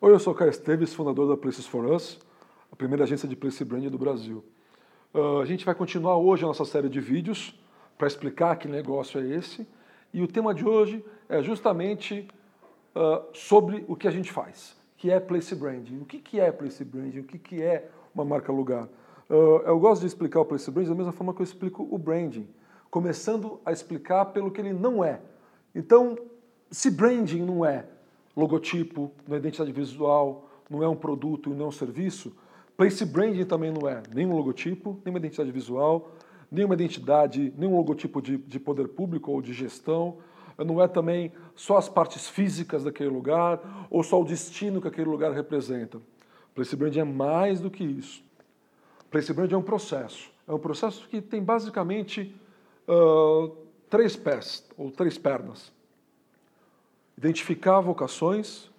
Oi, eu sou Caio Esteves, fundador da Places for Us, a primeira agência de place branding do Brasil. Uh, a gente vai continuar hoje a nossa série de vídeos para explicar que negócio é esse. E o tema de hoje é justamente uh, sobre o que a gente faz, que é place branding. O que, que é place branding? O que, que é uma marca lugar? Uh, eu gosto de explicar o place branding da mesma forma que eu explico o branding, começando a explicar pelo que ele não é. Então, se branding não é logotipo, não é identidade visual, não é um produto e não é um serviço, place branding também não é nem um logotipo, nem uma identidade visual, nem uma identidade, nem um logotipo de, de poder público ou de gestão, não é também só as partes físicas daquele lugar ou só o destino que aquele lugar representa. Place branding é mais do que isso. Place branding é um processo. É um processo que tem basicamente uh, três pés ou três pernas identificar vocações,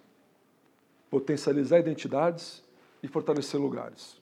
potencializar identidades e fortalecer lugares.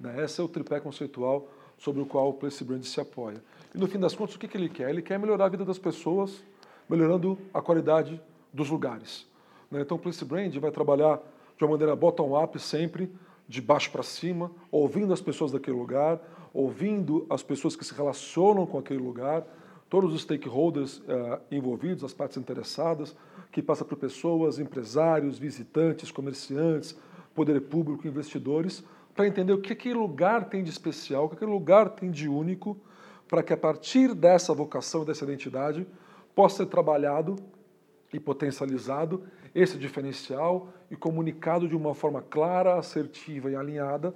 Né? Esse é o tripé conceitual sobre o qual o Place Brand se apoia. E no fim das contas, o que ele quer? Ele quer melhorar a vida das pessoas, melhorando a qualidade dos lugares. Né? Então o Place Brand vai trabalhar de uma maneira bottom-up sempre, de baixo para cima, ouvindo as pessoas daquele lugar, ouvindo as pessoas que se relacionam com aquele lugar, todos os stakeholders uh, envolvidos, as partes interessadas, que passa por pessoas, empresários, visitantes, comerciantes, poder público, investidores, para entender o que aquele lugar tem de especial, o que aquele lugar tem de único, para que a partir dessa vocação, dessa identidade, possa ser trabalhado e potencializado esse diferencial e comunicado de uma forma clara, assertiva e alinhada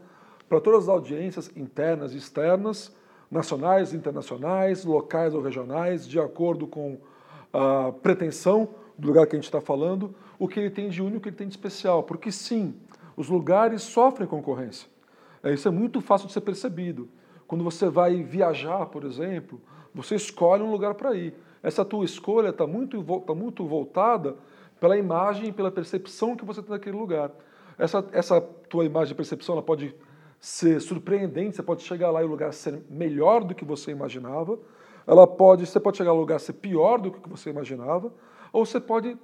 para todas as audiências internas e externas, nacionais, internacionais, locais ou regionais, de acordo com a pretensão do lugar que a gente está falando, o que ele tem de único, o que ele tem de especial. Porque sim, os lugares sofrem concorrência. É, isso é muito fácil de ser percebido. Quando você vai viajar, por exemplo, você escolhe um lugar para ir. Essa tua escolha está muito, tá muito voltada pela imagem e pela percepção que você tem daquele lugar. Essa, essa tua imagem e percepção ela pode ser surpreendente, você pode chegar lá e o lugar ser melhor do que você imaginava, ela pode, você pode chegar ao lugar ser pior do que você imaginava, ou você pode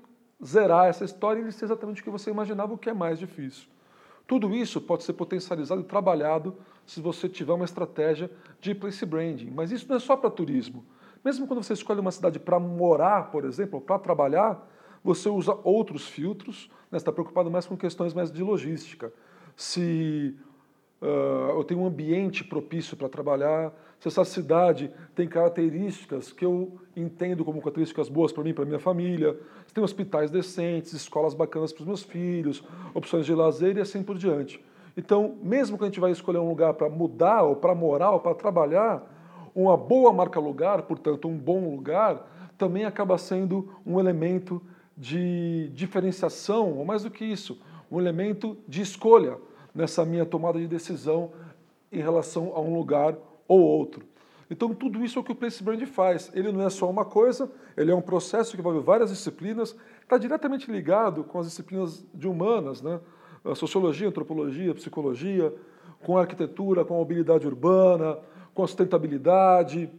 zerar essa história e ser exatamente o que você imaginava, o que é mais difícil. Tudo isso pode ser potencializado e trabalhado se você tiver uma estratégia de place branding. Mas isso não é só para turismo. Mesmo quando você escolhe uma cidade para morar, por exemplo, ou para trabalhar, você usa outros filtros, né? está preocupado mais com questões mais de logística. Se uh, eu tenho um ambiente propício para trabalhar, se essa cidade tem características que eu entendo como características boas para mim, para minha família, se tem hospitais decentes, escolas bacanas para os meus filhos, opções de lazer e assim por diante. Então, mesmo que a gente vai escolher um lugar para mudar, ou para morar, ou para trabalhar, uma boa marca lugar, portanto, um bom lugar, também acaba sendo um elemento de diferenciação, ou mais do que isso, um elemento de escolha nessa minha tomada de decisão em relação a um lugar ou outro. Então, tudo isso é o que o Place Brand faz. Ele não é só uma coisa, ele é um processo que envolve várias disciplinas, está diretamente ligado com as disciplinas de humanas, né? a sociologia, antropologia, psicologia, com a arquitetura, com a mobilidade urbana, com a sustentabilidade,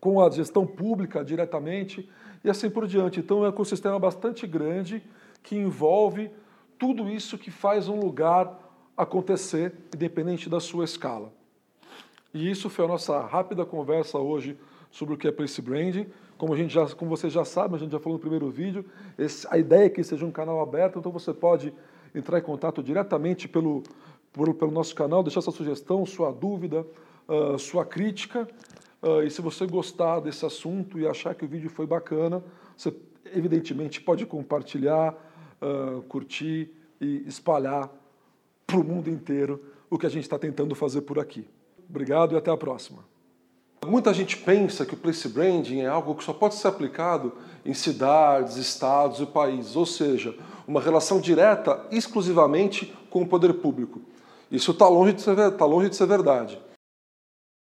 com a gestão pública diretamente e assim por diante. Então, é um ecossistema bastante grande que envolve tudo isso que faz um lugar acontecer, independente da sua escala. E isso foi a nossa rápida conversa hoje sobre o que é Place Branding. Como, a gente já, como vocês já sabem, a gente já falou no primeiro vídeo, esse, a ideia é que seja um canal aberto, então você pode entrar em contato diretamente pelo, pelo, pelo nosso canal, deixar sua sugestão, sua dúvida, uh, sua crítica. Uh, e se você gostar desse assunto e achar que o vídeo foi bacana, você evidentemente pode compartilhar, uh, curtir e espalhar para o mundo inteiro o que a gente está tentando fazer por aqui. Obrigado e até a próxima. Muita gente pensa que o place branding é algo que só pode ser aplicado em cidades, estados e países, ou seja, uma relação direta exclusivamente com o poder público. Isso está longe, de ser, tá longe de ser verdade.